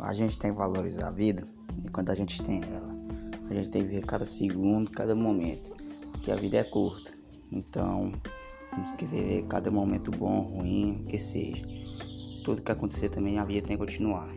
a gente tem que valorizar a vida enquanto a gente tem ela. A gente tem que ver cada segundo, cada momento, porque a vida é curta. Então, temos que viver cada momento bom, ruim, que seja. Tudo que acontecer também, a vida tem que continuar.